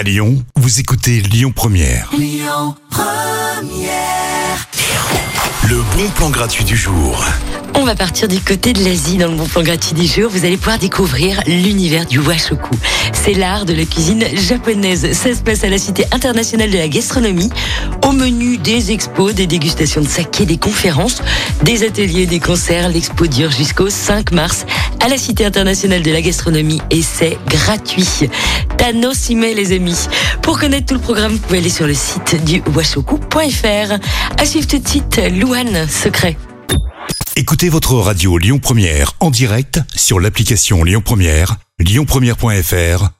À Lyon, vous écoutez Lyon Première. Le bon plan gratuit du jour. On va partir du côté de l'Asie dans le bon plan gratuit du jour. Vous allez pouvoir découvrir l'univers du washoku. C'est l'art de la cuisine japonaise. Ça se passe à la Cité internationale de la gastronomie. Au menu des expos, des dégustations de saké, des conférences, des ateliers, des concerts. L'expo dure jusqu'au 5 mars à la Cité internationale de la gastronomie et c'est gratuit. Tanosime les amis. Pour connaître tout le programme, vous pouvez aller sur le site du washoku.fr. À suivre tout de suite, Louane Secret. Écoutez votre radio Lyon Première en direct sur l'application Lyon Première, lyonpremière.fr